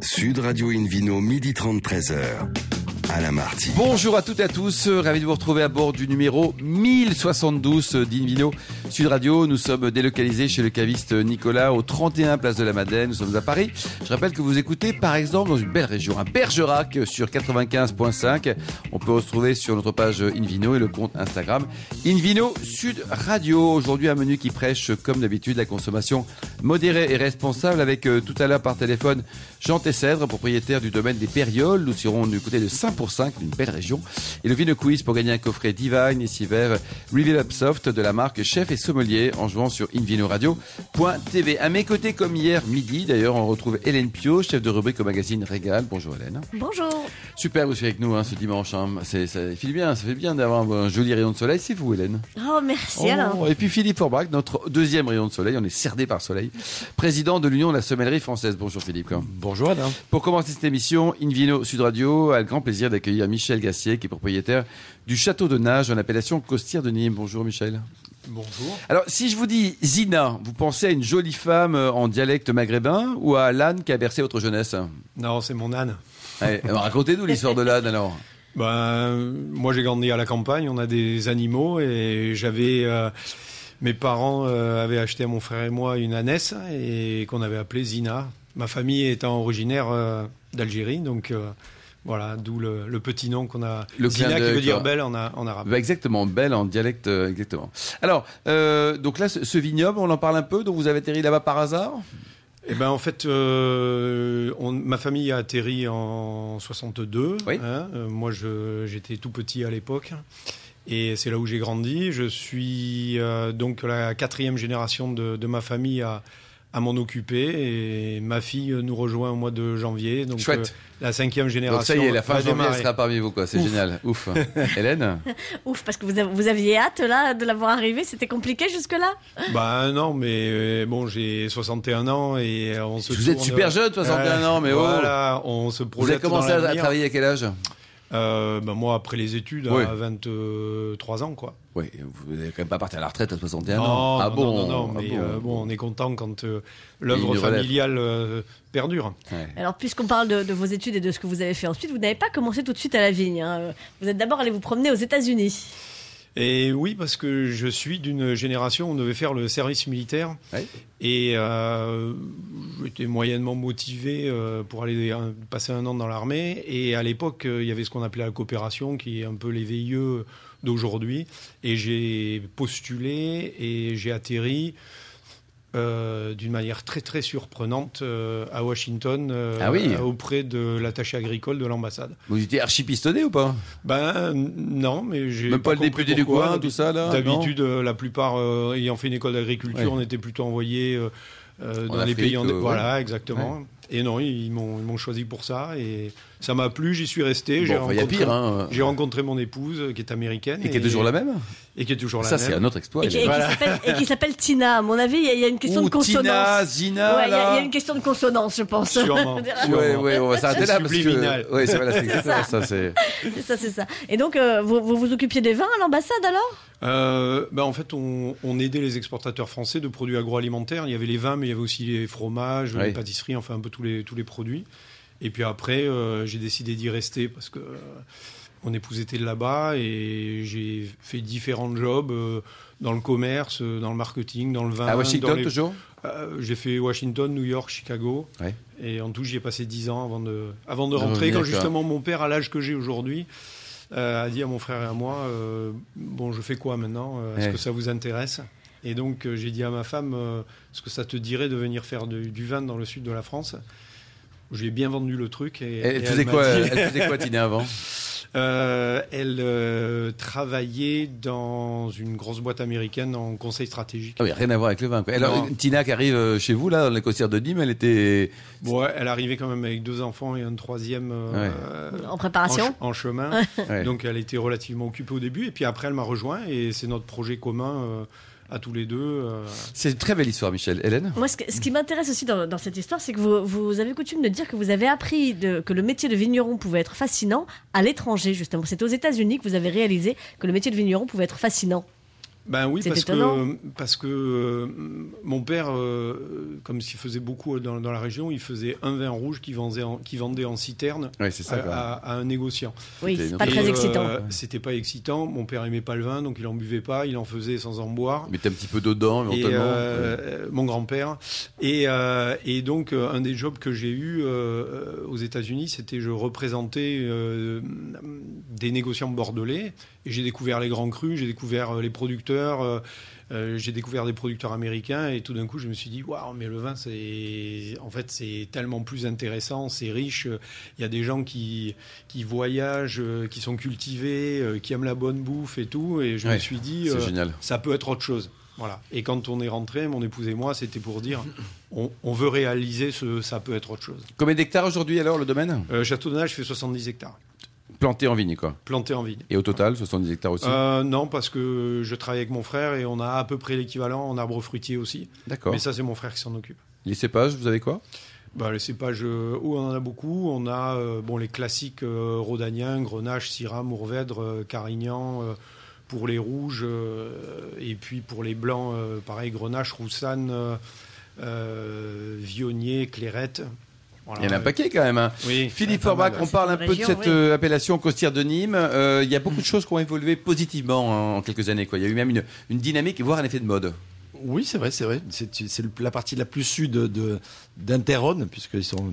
Sud Radio Invino, midi 30, 13h. Bonjour à toutes et à tous, ravi de vous retrouver à bord du numéro 1072 d'Invino Sud Radio. Nous sommes délocalisés chez le caviste Nicolas au 31 Place de la Madeleine. Nous sommes à Paris. Je rappelle que vous écoutez par exemple dans une belle région, à Bergerac sur 95.5. On peut retrouver sur notre page Invino et le compte Instagram Invino Sud Radio. Aujourd'hui un menu qui prêche comme d'habitude la consommation modérée et responsable avec euh, tout à l'heure par téléphone Jean Tessèdre, propriétaire du domaine des Périoles. Nous serons du côté de saint pour 5, une belle région. Et le Vino Quiz pour gagner un coffret Divine et Siver Reveal Up Soft de la marque Chef et Sommelier en jouant sur invinoradio.tv. À mes côtés, comme hier midi, d'ailleurs, on retrouve Hélène Pio, chef de rubrique au magazine Régal. Bonjour Hélène. Bonjour. Super, vous êtes avec nous hein, ce dimanche. Hein. C'est, ça fait bien, ça fait bien d'avoir un joli rayon de soleil. C'est vous, Hélène. Oh, merci oh, Et puis Philippe Forbach, notre deuxième rayon de soleil. On est cerdé par soleil. Président de l'Union de la sommellerie française. Bonjour Philippe. Bonjour Alain. Pour commencer cette émission, Invino Sud Radio a le grand plaisir d'accueillir Michel Gassier, qui est propriétaire du château de Nage en appellation Costière de Nîmes. Bonjour Michel. Bonjour. Alors, si je vous dis Zina, vous pensez à une jolie femme euh, en dialecte maghrébin ou à l'âne qui a bercé votre jeunesse? Non, c'est mon âne. Racontez-nous l'histoire de l'âne alors. Ben, moi, j'ai grandi à la campagne, on a des animaux et j'avais. Euh, mes parents euh, avaient acheté à mon frère et moi une ânesse et qu'on avait appelée Zina. Ma famille étant originaire d'Algérie, donc voilà, d'où le, petit nom qu'on a. Le Zina qui veut dire belle en, arabe. Bah, exactement, belle en dialecte, euh, exactement. Alors, euh, donc là, ce, vignoble, on en parle un peu, donc vous avez atterri là-bas par hasard? Eh ben en fait, euh, ma famille a atterri en 62. Hein. moi, j'étais tout petit à l'époque. Et c'est là où j'ai grandi. Je suis donc la quatrième génération de, de ma famille à, à m'en occuper et ma fille nous rejoint au mois de janvier. Donc Chouette. Euh, la cinquième génération. Donc ça y est, la fin janvier sera parmi vous quoi. C'est génial. Ouf. Hélène. Ouf parce que vous, vous aviez hâte là de l'avoir arrivé. C'était compliqué jusque là. Bah non, mais euh, bon, j'ai 61 ans et on se. Vous êtes super jeune, 61 ans, mais oh. Voilà, on se projette. Vous avez commencé à travailler à quel âge? Euh, ben moi, après les études, à 23 ans, quoi. Oui, vous n'allez quand même pas partir à la retraite à 61 ans. Ah bon, non, non, ah mais euh, bon, on est content quand euh, l'œuvre familiale perdure. Alors, puisqu'on parle de, vos études et de ce que vous avez fait ensuite, vous n'avez pas commencé tout de suite à la vigne. Hein. Vous êtes d'abord allé vous promener aux États-Unis. Et oui, parce que je suis d'une génération où on devait faire le service militaire. Et euh, j'étais moyennement motivé euh, pour aller passer un an dans l'armée. Et à l'époque, euh, il y avait ce qu'on appelait la coopération, qui est un peu les VIE d'aujourd'hui. Et j'ai postulé et j'ai atterri euh, d'une manière très très surprenante euh, à Washington euh, ah auprès de l'attaché agricole de l'ambassade. Vous étiez archipistonné ou pas? Ben non, mais j'ai même pas, le député du coin, tout ça là? D'habitude, la plupart ayant fait une école d'agriculture, on était plutôt envoyés dans les pays en voilà exactement. Et non, ils m'ont choisi pour ça et ça m'a plu, j'y suis resté. J'ai rencontré, hein. rencontré, mon épouse qui est américaine. Et, qui est toujours la même? Et qui est toujours même. Ça, c'est un autre exploit. Et, qui s'appelle Tina. À mon avis, il y, a une question de consonance. Tina, Zina. Il y, a une question de consonance, je pense. Sûrement. Oui, ouais, on va s'arrêter là. Parce que... Ouais, c'est ça. ça c'est ça, c'est ça. Et donc, euh, vous, vous, occupiez des vins à l'ambassade alors? Euh, ben en fait, on, on, aidait les exportateurs français de produits agroalimentaires. Il y avait les vins, mais il y avait aussi les fromages, les pâtisseries, enfin un peu tous les, tous les produits. Et puis après, euh, j'ai décidé d'y rester parce que euh, mon épouse était là-bas et j'ai fait différents jobs euh, dans le commerce, dans le marketing, dans le vin. À Washington toujours J'ai fait Washington, New York, Chicago. Et en tout, j'y ai passé 10 ans avant de, avant de rentrer, quand justement mon père, à l'âge que j'ai aujourd'hui, a dit à mon frère et à moi Bon, je fais quoi maintenant Est-ce que ça vous intéresse? Et donc, j'ai dit à ma femme Est-ce que ça te dirait de venir faire du vin dans le sud de la France? J'ai bien vendu le truc. Et, elle, faisait quoi, elle faisait quoi, Tina, avant? euh, elle euh, travaillait dans une grosse boîte américaine en conseil stratégique. Ah oui, rien à voir avec le vin. Quoi. Alors, Tina qui arrive euh, chez vous, là, dans les costières de Nîmes, elle était... Ouais, elle arrivait quand même avec deux enfants et un troisième... en préparation En, chemin. Donc, elle était relativement occupée au début. Et puis après, elle m'a rejoint et c'est notre projet commun à tous les deux. Euh. C'est une très belle histoire, Michel. Hélène Moi, ce, qui m'intéresse aussi dans, cette histoire, c'est que vous, avez coutume de dire que vous avez appris que le métier de vigneron pouvait être fascinant à l'étranger, justement. C'est aux États-Unis que vous avez réalisé que le métier de vigneron pouvait être fascinant. Ben oui, parce étonnant. que, parce que euh, mon père, euh, comme s'il faisait beaucoup dans, dans la région, il faisait un vin rouge qui vendait en, qui vendait en citerne Ouais, à, un négociant. Oui, c'est pas très euh, excitant. C'était pas excitant. Mon père aimait pas le vin, donc il en buvait pas. Il en faisait sans en boire. Mettez un petit peu dedans, Et éventuellement. euh, mon grand-père. Et, euh, et donc, euh, un des jobs que j'ai eu euh, aux États-Unis, c'était je représentais euh, des négociants bordelais. Et j'ai découvert les grands crus, j'ai découvert euh, les producteurs. Euh, euh, j'ai découvert des producteurs américains et tout d'un coup je me suis dit waouh mais le vin c'est en fait c'est tellement plus intéressant c'est riche il y a des gens qui qui voyagent euh, qui sont cultivés qui aiment la bonne bouffe et tout et je Ouais, me suis dit euh, génial. ça peut être autre chose. Voilà. Et quand on est rentré, mon épouse et moi, c'était pour dire on, on veut réaliser ce ça peut être autre chose. Combien d'hectares aujourd'hui alors le domaine? Euh, Château de Nage fait 70 hectares, Planté en vigne, quoi. planté en vigne. Et au total, 70 hectares aussi Euh, non, parce que je travaille avec mon frère et on a à peu près l'équivalent en arbre fruitier aussi. D'accord. Mais ça, c'est mon frère qui s'en occupe. Les cépages, vous avez quoi? Bah, les cépages, euh, oh, on en a beaucoup. On a euh, bon, les classiques euh, Rhodanien, Grenache, Syrah, Mourvèdre, Carignan. pour les rouges, et puis pour les blancs, pareil, Grenache, Roussanne, Vionnier, Clairette. Voilà. Il y en a un paquet quand même. hein. Oui. Philippe Forbach, on parle un peu de cette oui. euh, appellation costière de Nîmes. Euh, Il y a beaucoup de choses qui ont évolué positivement hein, en quelques années. Quoi. Il y a eu même une, une dynamique, voire un effet de mode. Oui, c'est vrai, c'est vrai. C'est la partie la plus sud de d'Interrhône, puisqu'ils sont,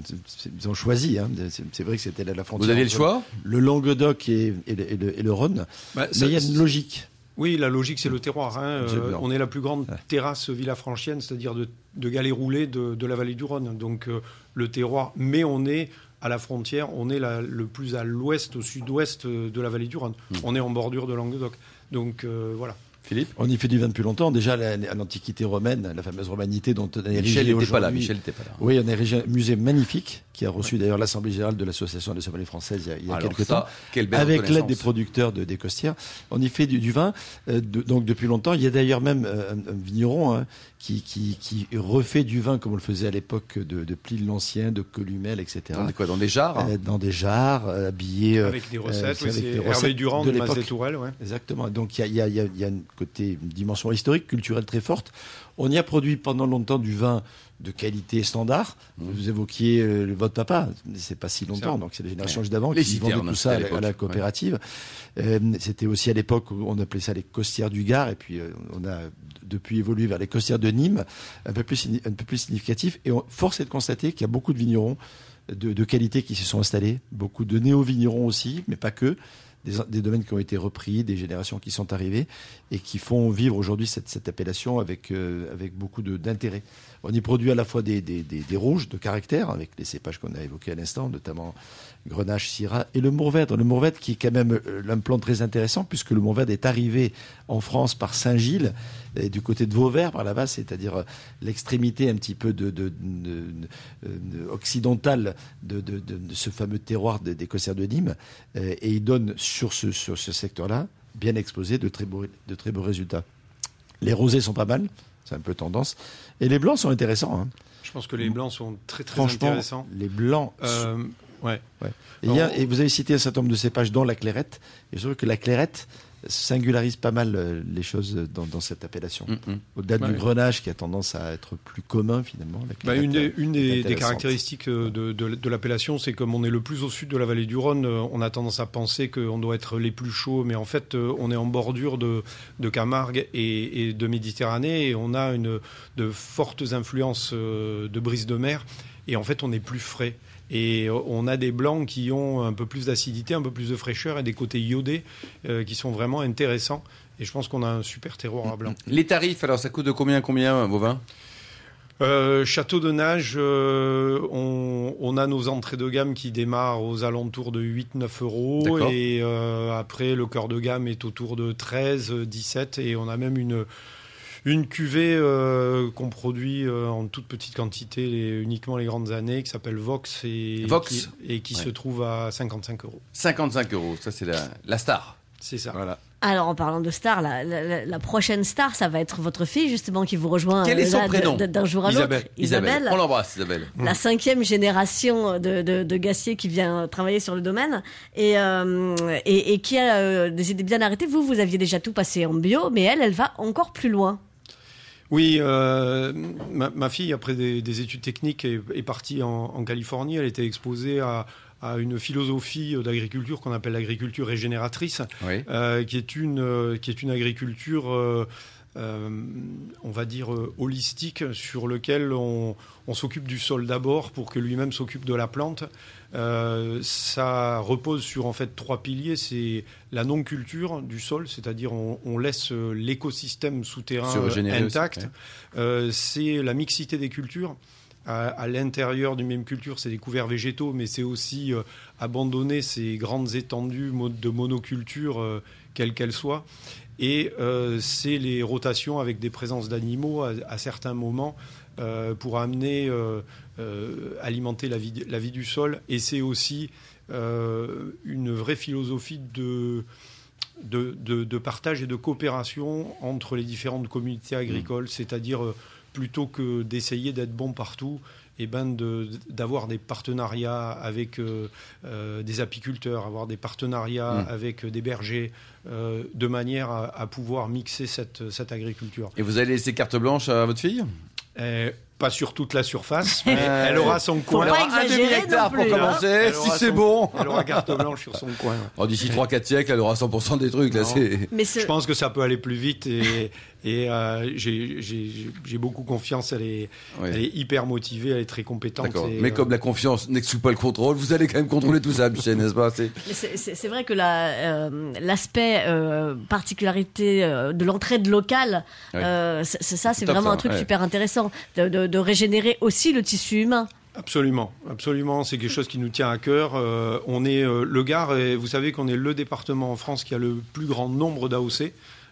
ils ont choisi. hein. C'est vrai que c'était la, la frontière. Vous aviez le choix? Le Languedoc et, et le, et le- et le Rhône. Bah, Mais ça- il y a une logique. Oui, la logique, c'est le terroir. hein. Euh, on est la plus grande Ouais. terrasse villafranchienne, c'est-à-dire de, de galets roulés de, de la vallée du Rhône. Donc euh, le terroir, mais on est à la frontière, on est la- le plus à l'ouest, au sud-ouest euh, de la vallée du Rhône. Hmm. On est en bordure de Languedoc. Donc euh, voilà. Philippe? On y fait du vin depuis longtemps. Déjà, l'Antiquité romaine, la fameuse romanité dont on a érigé Michel n'était pas là. Michel n'était pas là. Oui, on a érigé un musée magnifique qui a reçu d'ailleurs l'Assemblée générale de l'Association des sommeliers françaises il y a, il y a Alors quelques ça, temps. avec l'aide des producteurs de, des Costières. On y fait du, du vin, euh, de- donc depuis longtemps. Il y a d'ailleurs même euh, un, un vigneron hein, qui, qui, qui refait du vin comme on le faisait à l'époque de, de l'Ancien, de Columel, etc. Dans des, quoi, dans des jarres hein Euh, dans des jarres, euh, habillés. euh, Avec des recettes, c'est oui, avec des Hervé recettes Durand de de, Tourelles. Ouais. Exactement. Donc il y a, il y a- il y a- il y a une côté une dimension historique, culturelle très forte. On y a produit pendant longtemps du vin de qualité standard. Vous évoquiez euh, votre papa, c'est pas si longtemps, donc c'est les générations juste d'avant qui citernes, tout ça à, la- à la coopérative. Euh, C'était aussi à l'époque où on appelait ça les costières du Gard, et puis euh, on a depuis évolué vers les costières de Nîmes, un peu plus, signi- un peu plus significatif. Et on, force est de constater qu'il y a beaucoup de vignerons de, de qualité qui se sont installés, beaucoup de néo-vignerons aussi, mais pas que des, des domaines qui ont été repris, des générations qui sont arrivées et qui font vivre aujourd'hui cette, cette appellation avec, euh, avec beaucoup d'intérêt. On y produit à la fois des, des, des- des rouges de caractère, avec les cépages qu'on a évoqués à l'instant, notamment Grenache, Syrah, et le Mourvèdre. Le Mourvèdre qui est quand même euh, un plan très intéressant, puisque le Mourvèdre est arrivé en France par Saint-Gilles, et du côté de Vauvert, par là-bas, c'est-à-dire euh, l'extrémité un petit peu de, de- de- de- de- occidentale de, ce fameux terroir des, Cossères de Nîmes, euh, et il donne sur ce, sur ce secteur-là, bien exposé, de très, beaux, de très beaux résultats. Les rosés sont pas mal, c'est un peu tendance, et les blancs sont intéressants. hein. Je pense que les blancs sont très très Franchement, intéressants. les blancs Euh, ouais. et, il y a- et vous avez cité un certain nombre de cépages, dont la clairette. Et je trouve que la clairette singularise pas mal euh, les choses dans, dans cette appellation. Mm, mm. Au-delà Ouais. du grenache qui a tendance à être plus commun finalement. Bah, une des, une est des, des intéressante. caractéristiques euh, de, de- de l'appellation, c'est comme on est le plus au sud de la vallée du Rhône, euh, on a tendance à penser qu'on doit être les plus chauds, mais en fait, on est en bordure de, de Camargue et, et de Méditerranée, et on a une, de fortes influences de brise de mer, et en fait, on est plus frais. Et euh, on a des blancs qui ont un peu plus d'acidité, un peu plus de fraîcheur et des côtés iodés euh, qui sont vraiment intéressants. Et je pense qu'on a un super terroir à blanc. Les tarifs, alors ça coûte de combien combien vos vins? Euh, Château de Nage, euh, on, on a nos entrées de gamme qui démarrent aux alentours de 8-9 euros. Et euh, après, le cœur de gamme est autour de 13, 17. Et on a même une, une cuvée euh, qu'on produit euh, en toute petite quantité, les- uniquement les grandes années, qui s'appelle Vox. Et Vox. qui, et qui Ouais. se trouve à 55 euros. 55 euros, ça c'est la, la star. C'est ça. Voilà. Alors, en parlant de star, la, la, la, prochaine star, ça va être votre fille, justement, qui vous rejoint Quel est son prénom d'un jour à l'autre. Isabelle. Isabelle. On l'embrasse, Isabelle. La cinquième génération de, de, de, Gassier qui vient travailler sur le domaine et, euh, et, et, qui a euh, des idées bien arrêtées. Vous, vous aviez déjà tout passé en bio, mais elle, elle va encore plus loin. Oui, euh, ma, ma, fille, après des, des études techniques, est, est partie en, en, Californie. Elle était exposée à, à une philosophie d'agriculture qu'on appelle l'agriculture régénératrice, oui. euh, qui, est une, euh, qui est une agriculture, euh, euh, on va dire, holistique, sur lequel on, on s'occupe du sol d'abord pour que lui-même s'occupe de la plante. Euh, ça repose sur en fait trois piliers. C'est la non-culture du sol, c'est-à-dire on, on, laisse l'écosystème souterrain intact. Ouais. euh, c'est la mixité des cultures. À, à l'intérieur d'une même culture, c'est des couverts végétaux, mais c'est aussi euh, abandonner ces grandes étendues de monoculture, euh, quelles qu'elles soient. Et euh, c'est les rotations avec des présences d'animaux à, à, certains moments euh, pour amener, euh, alimenter la vie, la vie, du sol. Et c'est aussi une vraie philosophie de, de, de, de, partage et de coopération entre les différentes communautés agricoles, mmh. c'est-à-dire plutôt que d'essayer d'être bon partout, et eh ben d'avoir de, des partenariats avec euh, euh, des apiculteurs, avoir des partenariats mmh. avec des bergers, euh, de manière à, à, pouvoir mixer cette, cette agriculture. Et vous allez laisser carte blanche à votre fille? Euh, pas sur toute la surface, mais elle aura son coin. Elle aura un demi-hectare pour commencer, si c'est bon. Elle aura carte blanche sur son coin. Oh, D'ici 3-4 siècles, elle aura 100% des trucs. Là, mais Je pense que ça peut aller plus vite et, et euh, j'ai beaucoup confiance. Elle est, oui. elle est hyper motivée, elle est très compétente. Et, mais euh... comme la confiance n'exclut pas le contrôle, vous allez quand même contrôler tout ça, Michel, n'est-ce pas? C'est vrai que l'aspect la, euh, particularité euh, de l'entraide locale, oui. ça c'est vraiment ça, un truc ouais. super intéressant. De, de, de, régénérer aussi le tissu humain. Absolument, absolument. C'est quelque chose qui nous tient à cœur. Euh, on est euh, le Gard, et vous savez qu'on est le département en France qui a le plus grand nombre d'AOC.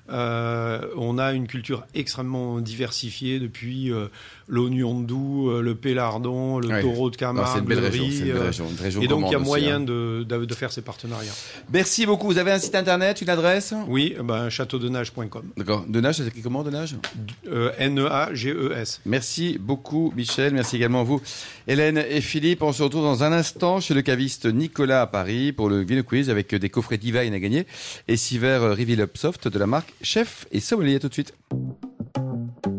Euh, on a une culture extrêmement diversifiée depuis euh, l'oignon doux, euh, le pélardon, le ouais. taureau de Camargue, c'est une belle le riz. région et donc il y a moyen hein. de, de, de, faire ces partenariats. Merci beaucoup. Vous avez un site internet, une adresse? Oui, ben, châteaudenage.com. D'accord. Denage, c'est écrit comment Denage euh, N-E-A-G-E-S. Merci beaucoup Michel. Merci également à vous Hélène et Philippe. On se retrouve dans un instant chez le caviste Nicolas à Paris pour le Vino Quiz avec des coffrets Divine à gagner et six verres Reveal Up Soft de la marque Chef et Sommelier. À tout de suite.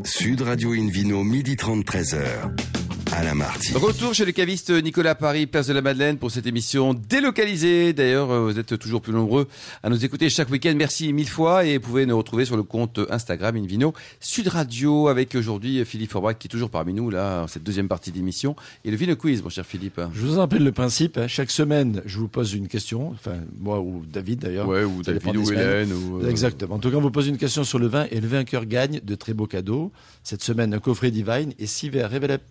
Sud Radio Invino, midi 30, 13h. Alain Marty. Retour chez le caviste Nicolas Paris, place de la Madeleine pour cette émission délocalisée. D'ailleurs, vous êtes toujours plus nombreux à nous écouter chaque week-end. Merci mille fois et vous pouvez nous retrouver sur le compte Instagram Invino Sud Radio avec aujourd'hui Philippe Forbach qui est toujours parmi nous là, cette deuxième partie d'émission et le Vino Quiz, mon cher Philippe. Je vous rappelle le principe. Hein. Chaque semaine, je vous pose une question. Enfin, moi ou David d'ailleurs. Ouais, ou David ou Hélène. Ou euh... Exactement. En tout cas, on vous pose une question sur le vin et le vainqueur gagne de très beaux cadeaux. Cette semaine, un coffret Divine et six verres Revelep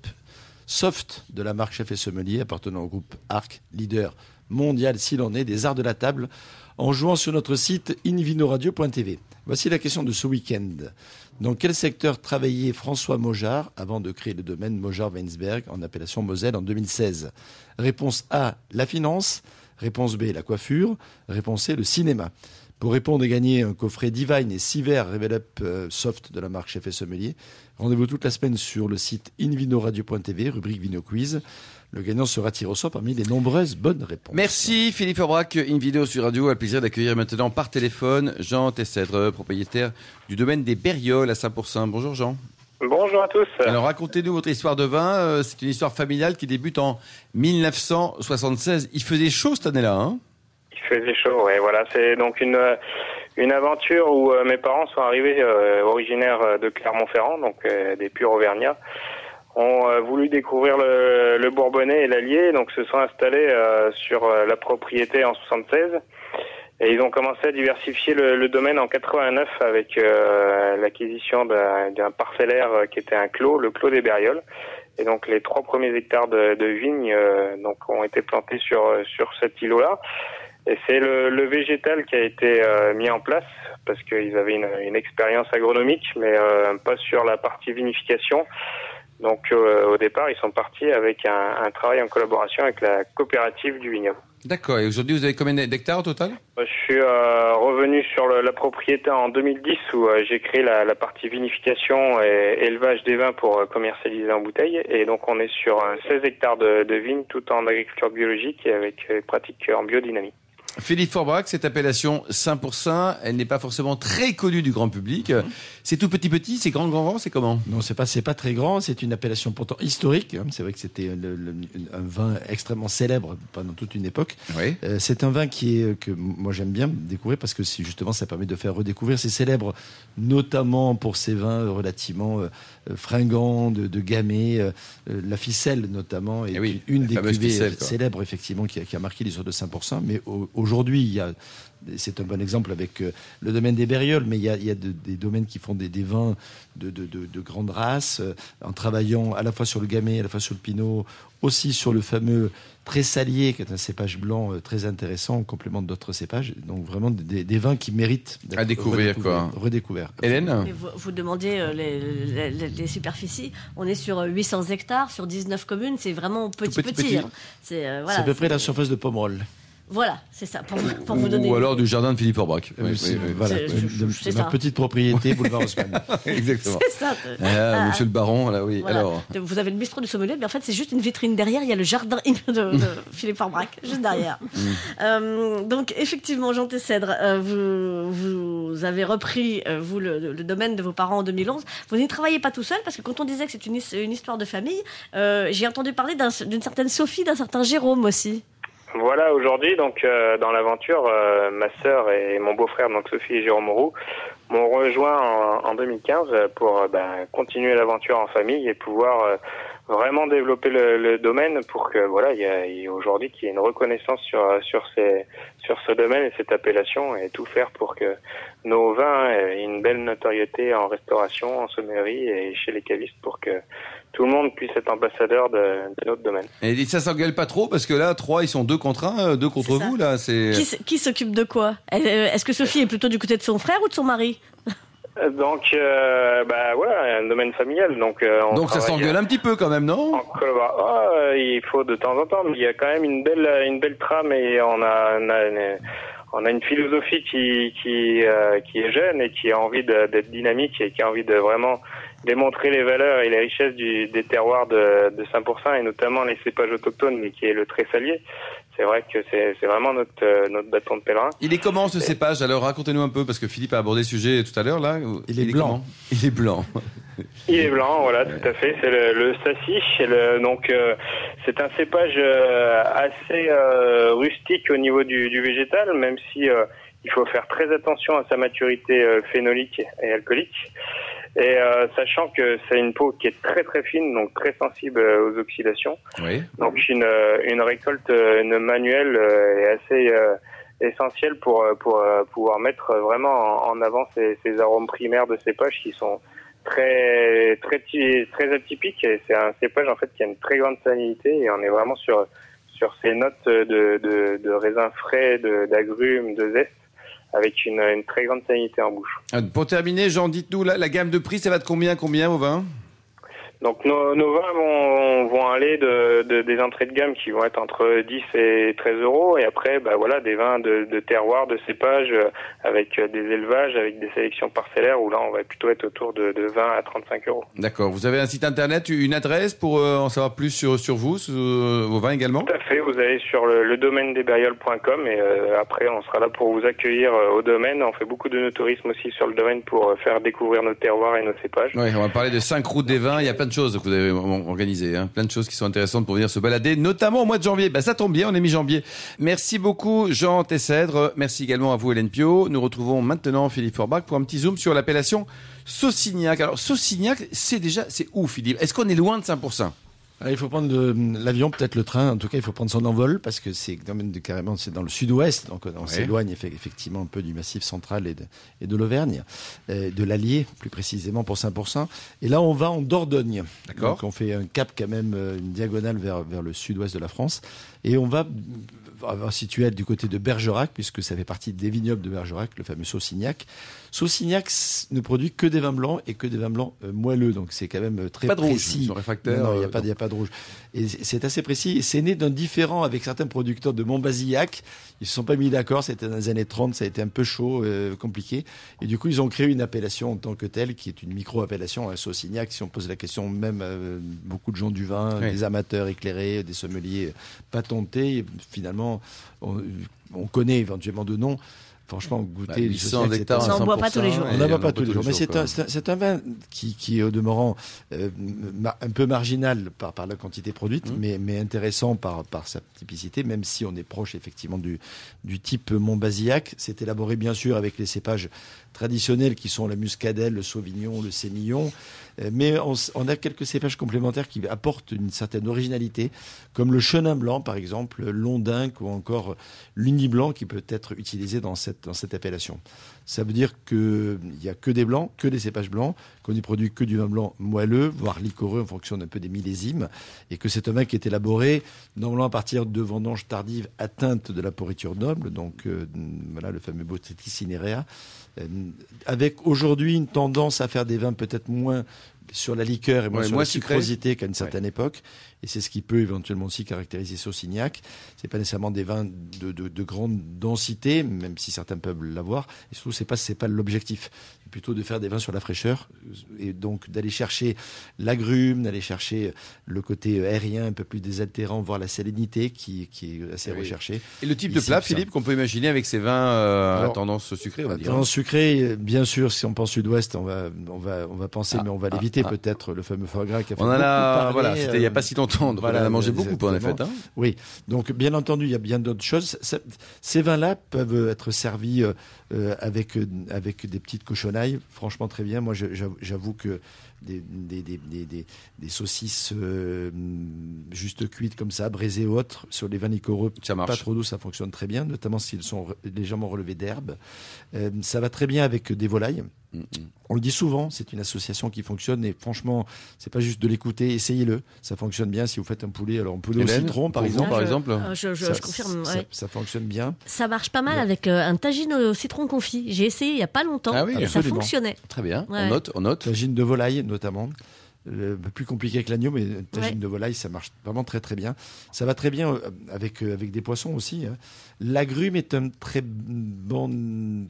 soft de la marque Chef et Sommelier appartenant au groupe Arc, leader mondial s'il en est des arts de la table, en jouant sur notre site invinoradio.tv. Voici la question de ce week-end. Dans quel secteur travaillait François Mojard avant de créer le domaine Mojard-Weinsberg en appellation Moselle en 2016 Réponse A, la finance. Réponse B, la coiffure. Réponse C, le cinéma. Pour répondre et gagner un coffret Divine et 6 verres Revel Up euh, Soft de la marque Chef et Sommelier, rendez-vous toute la semaine sur le site invinoradio.tv, rubrique Vino Quiz. Le gagnant sera tiré au sort parmi les nombreuses bonnes réponses. Merci Philippe Aubrac, Invideo sur Radio. A le plaisir d'accueillir maintenant par téléphone Jean Tessèdre, propriétaire du domaine des Berrioles à Saint-Pourçain. Bonjour Jean. Bonjour à tous. Alors racontez-nous votre histoire de vin. C'est une histoire familiale qui débute en 1976. Il faisait chaud cette année-là, hein? Faisait chaud, ouais, voilà. C'est donc une une aventure où euh, mes parents sont arrivés euh, originaires de Clermont-Ferrand, donc euh, des purs auvergnats, ont voulu découvrir le, le Bourbonnais et l'Allier, donc se sont installés sur la propriété en 76. Et ils ont commencé à diversifier le, le domaine en 89 avec l'acquisition d'un parcellaire qui était un clos, le clos des Berrioles. Et donc les trois premiers hectares de, de vignes donc ont été plantés sur sur cet îlot-là. Et c'est le, le, végétal qui a été euh, mis en place parce qu'ils avaient une, une, expérience agronomique, mais euh, pas sur la partie vinification. Donc euh, au départ, ils sont partis avec un, un, travail en collaboration avec la coopérative du vignoble. D'accord. Et aujourd'hui, vous avez combien d'hectares au total? Je suis euh, revenu sur la propriété en 2010 où euh, j'ai créé la, partie vinification et élevage des vins pour commercialiser en bouteille. Et donc, on est sur 16 hectares de, de vignes tout en agriculture biologique et avec pratiques en biodynamie. Philippe Forbrac, cette appellation 5%, elle n'est pas forcément très connue du grand public. C'est tout petit petit, c'est grand grand grand, c'est comment? Non, c'est pas c'est pas très grand. C'est une appellation pourtant historique. C'est vrai que c'était un vin extrêmement célèbre pendant toute une époque. Oui. Euh, c'est un vin qui est que moi j'aime bien découvrir parce que justement ça permet de faire redécouvrir. C'est célèbre notamment pour ses vins relativement euh, fringants, de, de gamay, euh, la ficelle notamment est eh une des cuvées célèbres effectivement qui a, qui a marqué l'histoire de 5%. Mais au, Aujourd'hui, il y a c'est un bon exemple avec euh, le domaine des Bérioles, mais il y a, des domaines qui font des, vins de, de, grande race, euh, en travaillant à la fois sur le gamay, à la fois sur le pinot, aussi sur le fameux Tressalier, qui est un cépage blanc euh, très intéressant, en complément d'autres cépages. Donc vraiment des, vins qui méritent d'être à découvrir, redécouverts. Hélène vous, vous, demandiez les, superficies. On est sur 800 hectares, sur 19 communes. C'est vraiment petit petit. Hein. C'est à peu près la surface de Pomerol. Voilà, c'est ça, pour, pour vous donner. Ou alors du jardin de Philippe Orbach. Oui, oui, voilà, de, ma petite propriété, boulevard Haussmann. Exactement. C'est ça. Ah, ah, monsieur le baron, là, oui. Alors. Vous avez le bistrot du sommelier, mais en fait, c'est juste une vitrine derrière. Il y a le jardin de, Philippe Orbach, juste derrière. Mm. euh, donc, effectivement, Jean Tessèdre, euh, vous, vous avez repris, euh, vous, le, domaine de vos parents en 2011. Vous n'y travaillez pas tout seul, parce que quand on disait que c'est une, une, histoire de famille, euh, j'ai entendu parler d'une certaine Sophie, d'un certain Jérôme aussi. Voilà, aujourd'hui, donc euh, dans l'aventure, euh, ma sœur et mon beau-frère, donc Sophie et Jérôme Roux, m'ont rejoint en, en, 2015 pour euh, ben, continuer l'aventure en famille et pouvoir vraiment développer le, le, domaine pour que voilà, il y a, aujourd'hui qu'il y ait une reconnaissance sur sur ces sur ce domaine et cette appellation et tout faire pour que nos vins aient une belle notoriété en restauration, en sommellerie et chez les cavistes pour que tout le monde puisse être ambassadeur de, notre domaine. Et ça s'engueule pas trop parce que là, trois, ils sont deux contre un, euh, deux contre vous là. C'est qui, s'occupe de quoi? Euh, Est-ce que Sophie est plutôt du côté de son frère ou de son mari? Euh, donc, euh, bah voilà, un domaine familial. Donc, on donc ça s'engueule un petit peu quand même, non? oh, Il faut de temps en temps, mais il y a quand même une belle, une belle trame et on a, on a, une, on a une philosophie qui, qui, qui est jeune et qui a envie d'être dynamique et qui a envie de vraiment démontrer les valeurs et les richesses du, des terroirs de, de 5% et notamment les cépages autochtones, mais qui est le tressalier. C'est vrai que c'est vraiment notre, euh, notre bâton de pèlerin. Il est comment ce cépage? Alors racontez-nous un peu, parce que Philippe a abordé le sujet tout à l'heure là. Il, est, blanc. Il est blanc. Il est blanc, voilà, tout à fait. C'est le, le Le, donc, euh, c'est un cépage euh, assez rustique au niveau du, du végétal, même si il faut faire très attention à sa maturité phénolique et alcoolique. Et euh, sachant que c'est une peau qui est très très fine, donc très sensible euh, aux oxydations. Oui. Donc une, euh, une récolte une manuelle est assez essentielle pour, pour pouvoir mettre vraiment en, avant ces, ces, arômes primaires de cépages qui sont très très très atypiques. Et c'est un cépage en fait qui a une très grande salinité et on est vraiment sur sur ces notes de, de, de raisins frais, d'agrumes, de, de zeste avec une, très grande sanité en bouche. Euh, pour terminer, Jean, dites-nous, la, la, gamme de prix, ça va de combien, combien au vin donc nos, nos vins vont, vont aller de, de, des entrées de gamme qui vont être entre 10 et 13 euros et après bah voilà des vins de, de terroir, de cépage euh, avec euh, des élevages, avec des sélections parcellaires où là on va plutôt être autour de, de 20 à 35 euros. D'accord. Vous avez un site internet, une adresse pour euh, en savoir plus sur sur vous, sur vos vins également? Tout à fait. Vous allez sur le, le domaine des berrioles.com et après on sera là pour vous accueillir au domaine. On fait beaucoup de nos tourisme aussi sur le domaine pour faire découvrir nos terroirs et nos cépages. Oui, on va parler de 5 routes des vins. Il y a plein de choses que vous avez organisé, hein. plein de choses qui sont intéressantes pour venir se balader, notamment au mois de janvier. Bah, ça tombe bien, on est mi-janvier. Merci beaucoup Jean Tessèdre, merci également à vous Hélène Pio. Nous retrouvons maintenant Philippe Forbach pour un petit zoom sur l'appellation Saucignac. Alors Saucignac, c'est déjà, c'est où Philippe? Est-ce qu'on est loin de 5% ah, il faut prendre l'avion, peut-être le train. En tout cas, il faut prendre son envol parce que c'est carrément c'est dans le sud-ouest, donc on s'éloigne effectivement un peu du massif central et de, et de l'Auvergne, euh, de l'Allier plus précisément pour 5%. Et là, on va en Dordogne. D'accord. Donc on fait un cap quand même, euh, une diagonale vers vers le sud-ouest de la France, et on va situer du côté de Bergerac, puisque ça fait partie des vignobles de Bergerac, le fameux Saucignac. Saucignac ne produit que des vins blancs et que des vins blancs euh, moelleux, donc c'est quand même très pas précis. De rouge, il n'y a, pas, a pas de de rouge. Et c'est assez précis. C'est né d'un différent avec certains producteurs de Montbazillac. Ils se sont pas mis d'accord. C'était dans les années 30. Ça a été un peu chaud, euh, compliqué. Et du coup, ils ont créé une appellation en tant que telle, qui est une micro-appellation, un Saucignac. Si on pose la question, même euh, beaucoup de gens du vin, des amateurs éclairés, des sommeliers patentés, finalement, on, on connaît éventuellement de nom. Franchement, goûter 800 bah, hectares, ça, on boit pas tous les jours. On n'en boit pas tous les jours. Mais c'est un, c'est un vin qui, qui est au demeurant euh, un peu marginal par, par la quantité produite, mmh. mais, mais intéressant par, par sa typicité, même si on est proche effectivement du, du type Montbazillac. C'est élaboré bien sûr avec les cépages traditionnels qui sont la muscadelle, le sauvignon, le sémillon. Euh, mais on, on, a quelques cépages complémentaires qui apportent une certaine originalité, comme le chenin blanc par exemple, l'ondinque ou encore l'uni blanc qui peut être utilisé dans cette, dans cette appellation. Ça veut dire qu'il n'y a que des blancs, que des cépages blancs, qu'on n'y produit que du vin blanc moelleux, voire liquoreux en fonction un peu des millésimes, et que c'est un vin qui est élaboré normalement à partir de vendanges tardives atteintes de la pourriture noble, donc euh, voilà le fameux Botrytis cinerea, euh, avec aujourd'hui une tendance à faire des vins peut-être moins sur la liqueur et moins sur la sucrosité qu'à une certaine époque. Et c'est ce qui peut éventuellement aussi caractériser Saucignac. C'est pas nécessairement des vins de, de, de, grande densité, même si certains peuvent l'avoir. Et surtout, c'est pas c'est pas l'objectif. Plutôt de faire des vins sur la fraîcheur et donc d'aller chercher l'agrume, d'aller chercher le côté aérien un peu plus désaltérant, voire la salinité qui, qui est assez oui. recherchée. Et le type Ici, de plat, Philippe, qu'on peut imaginer avec ces vins euh, Alors, à tendance sucrée, on va dire. Tendance sucrée, bien sûr. Si on pense sud-ouest, on va on va on va penser, ah, mais on va ah, l'éviter ah, peut-être le fameux foie gras qui a fait on en a, voilà, c'était il n'y a pas si longtemps. Donc voilà, on en a mangé beaucoup, en effet. Hein. Oui, donc bien entendu, il y a bien d'autres choses. Ces vins-là peuvent être servis euh, avec avec des petites cochonnailles, franchement très bien. Moi, j'avoue que des, des, des, des, des saucisses euh, juste cuites comme ça, braisées ou autres, sur les vins liquoreux, ça marche. pas trop doux, ça fonctionne très bien, notamment s'ils sont légèrement relevés d'herbe. Euh, ça va très bien avec des volailles. On le dit souvent, c'est une association qui fonctionne et franchement, c'est pas juste de l'écouter, essayez-le. Ça fonctionne bien si vous faites un poulet, alors un poulet Hélène, au citron par exemple. Par exemple. Euh, je, je, ça, je confirme. Ça, ouais. ça, fonctionne bien. Ça marche pas mal ouais. avec euh, un tagine au citron confit. J'ai essayé il y a pas longtemps ah oui, et ça fonctionnait. Très bien. Ouais. On note, on note. Tagine de volaille notamment peu plus compliqué que l'agneau, mais une tagine ouais. de volaille, ça marche vraiment très très bien. Ça va très bien euh, avec, avec des poissons aussi. Hein. L'agrume est un très bon, une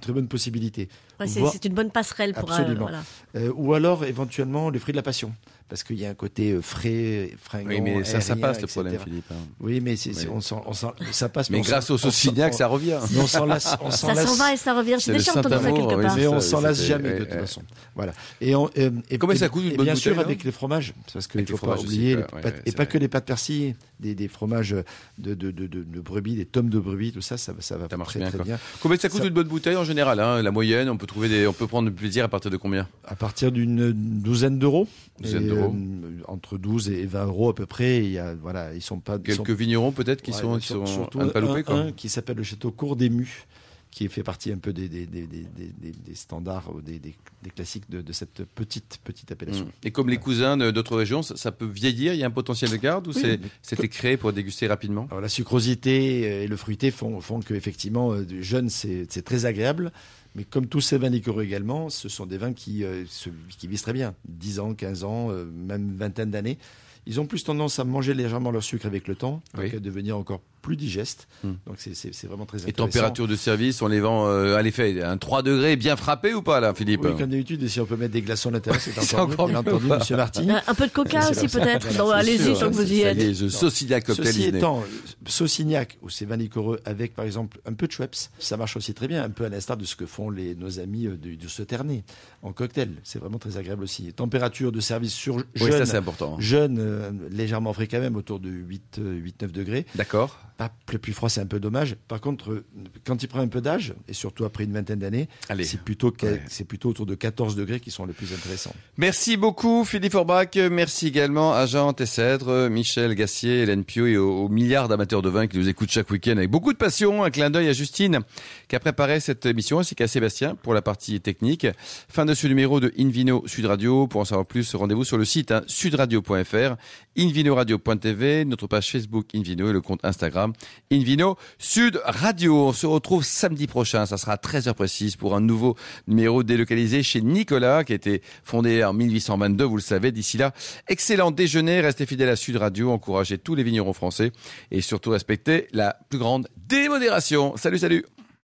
très bonne possibilité. Ouais, c'est une bonne passerelle pour Absolument. Euh, voilà. euh, ou alors éventuellement les fruits de la passion parce qu'il y a un côté frais, fringant. Oui, mais ça, aérien, ça passe etc. le problème, Philippe. Hein. Oui, mais c'est, oui. on sent, on ça passe. Mais, mais grâce au Saucignac, ça revient. Mais on s'en lasse, on ça s'en va et ça revient. J'ai déjà entendu ça quelque oui, part. Mais on s'en lasse jamais de toute façon. Voilà. Et, on, euh, et combien ça coûte une bonne Bien sûr, hein avec les fromages, parce qu'il ne faut pas oublier, et pas que les pâtes persillées, des, des fromages de, de, de, de, brebis, des tomes de brebis, tout ça, ça, ça va ça marche très, bien, très bien. Combien ça coûte une bonne bouteille en général hein, La moyenne, on peut trouver des, on peut prendre du plaisir à partir de combien? À partir d'une douzaine d'euros. Douzaine d'euros. Euh, entre 12 et 20 euros à peu près. Il y a, voilà, ils sont pas quelques sont... vignerons peut-être qui ouais, sont, qui sont surtout à ne pas louper, un, un qui s'appelle le château Cour des Mus qui fait partie un peu des, des, des, des standards, des, classiques de, de, cette petite, petite appellation. Mmh. Et comme les cousins d'autres régions, ça, ça, peut vieillir? Il y a un potentiel de garde ou oui, c'était créé pour déguster rapidement? Alors, La sucrosité et le fruité font, font qu'effectivement, jeune, c'est très agréable. Mais comme tous ces vins liquoreux également, ce sont des vins qui, euh, se, qui vivent très bien. 10 ans, 15 ans, euh, même vingtaine d'années. Ils ont plus tendance à manger légèrement leur sucre avec le temps, oui. à devenir encore plus digeste. Hmm. Donc c'est vraiment très intéressant. Et température de service, on les vend euh, à l'effet un 3 degrés bien frappé ou pas là, Philippe Oui, comme d'habitude, et si on peut mettre des glaçons à l'intérieur, c'est encore, mieux, bien entendu, Monsieur Marty. Un, un peu de coca aussi peut-être. Allez-y, tant que vous y êtes. Je Saucignac cocktail Ceci étant, Saucignac ou ces vins liquoreux avec par exemple un peu de Schweppes, ça marche aussi très bien, un peu à l'instar de ce que font les, nos amis de, de Sauternes en cocktail. C'est vraiment très agréable aussi. Température de service sur jeune, oui, ça c'est important. Jeune, euh, légèrement frais quand même, autour de 8, 8 9 degrés. D'accord. Pas le plus froid, c'est un peu dommage. Par contre, quand il prend un peu d'âge, et surtout après une vingtaine d'années, c'est plutôt, ouais. plutôt autour de 14 degrés qui sont les plus intéressants. Merci beaucoup, Philippe Forbach. Merci également à Jean Tessèdre, Michel Gassier, Hélène Pio et aux, aux milliards d'amateurs de vin qui nous écoutent chaque week-end avec beaucoup de passion. Un clin d'œil à Justine qui a préparé cette émission, ainsi qu'à Sébastien pour la partie technique. Fin de ce numéro de Invino Sud Radio. Pour en savoir plus, rendez-vous sur le site hein, sudradio.fr, invinoradio.tv, notre page Facebook Invino et le compte Instagram, Invino Sud Radio. On se retrouve samedi prochain, ça sera à 13h précise pour un nouveau numéro délocalisé chez Nicolas, qui a été fondé en 1822, vous le savez. D'ici là, excellent déjeuner, restez fidèles à Sud Radio, encouragez tous les vignerons français et surtout respectez la plus grande démodération. Salut, salut